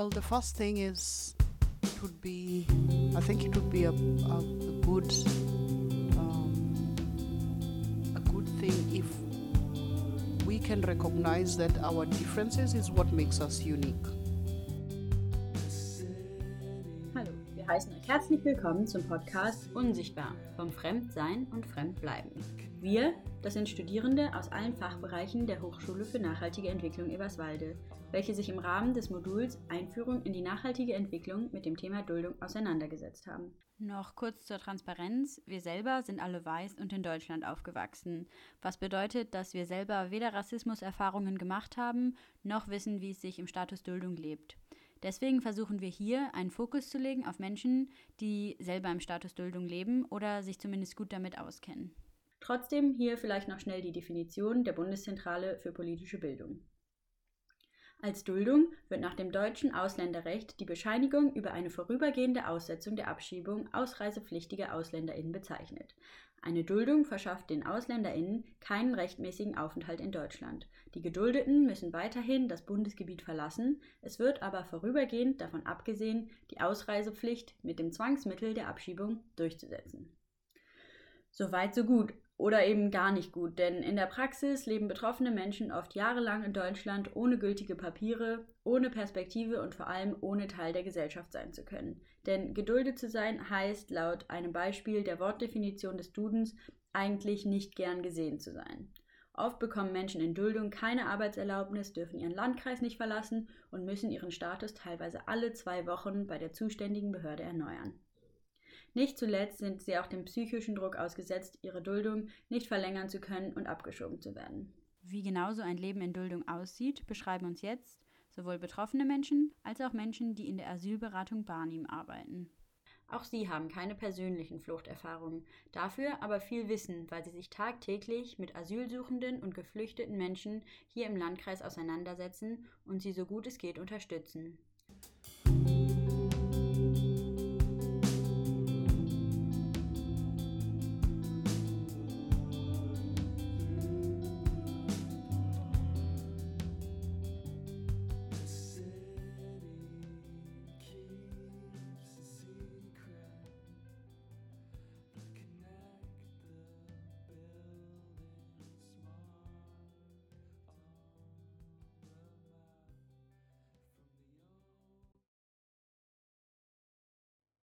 Well, the first thing is it would be, I think it would be a, a, a good, um, a good thing if we can recognize that our differences is what makes us unique. Wir heißen euch herzlich willkommen zum Podcast Unsichtbar vom Fremdsein und Fremdbleiben. Wir, das sind Studierende aus allen Fachbereichen der Hochschule für nachhaltige Entwicklung Eberswalde, welche sich im Rahmen des Moduls Einführung in die nachhaltige Entwicklung mit dem Thema Duldung auseinandergesetzt haben. Noch kurz zur Transparenz. Wir selber sind alle weiß und in Deutschland aufgewachsen, was bedeutet, dass wir selber weder Rassismuserfahrungen gemacht haben, noch wissen, wie es sich im Status Duldung lebt. Deswegen versuchen wir hier einen Fokus zu legen auf Menschen, die selber im Status Duldung leben oder sich zumindest gut damit auskennen. Trotzdem hier vielleicht noch schnell die Definition der Bundeszentrale für politische Bildung. Als Duldung wird nach dem deutschen Ausländerrecht die Bescheinigung über eine vorübergehende Aussetzung der Abschiebung ausreisepflichtiger AusländerInnen bezeichnet. Eine Duldung verschafft den AusländerInnen keinen rechtmäßigen Aufenthalt in Deutschland. Die Geduldeten müssen weiterhin das Bundesgebiet verlassen, es wird aber vorübergehend davon abgesehen, die Ausreisepflicht mit dem Zwangsmittel der Abschiebung durchzusetzen. Soweit so gut oder eben gar nicht gut, denn in der Praxis leben betroffene Menschen oft jahrelang in Deutschland ohne gültige Papiere, ohne Perspektive und vor allem ohne Teil der Gesellschaft sein zu können. Denn geduldet zu sein heißt laut einem Beispiel der Wortdefinition des Dudens eigentlich nicht gern gesehen zu sein. Oft bekommen Menschen in Duldung keine Arbeitserlaubnis, dürfen ihren Landkreis nicht verlassen und müssen ihren Status teilweise alle zwei Wochen bei der zuständigen Behörde erneuern. Nicht zuletzt sind sie auch dem psychischen Druck ausgesetzt, ihre Duldung nicht verlängern zu können und abgeschoben zu werden. Wie genau so ein Leben in Duldung aussieht, beschreiben uns jetzt sowohl betroffene Menschen als auch Menschen, die in der Asylberatung Barnim arbeiten. Auch sie haben keine persönlichen Fluchterfahrungen, dafür aber viel Wissen, weil sie sich tagtäglich mit asylsuchenden und geflüchteten Menschen hier im Landkreis auseinandersetzen und sie so gut es geht unterstützen.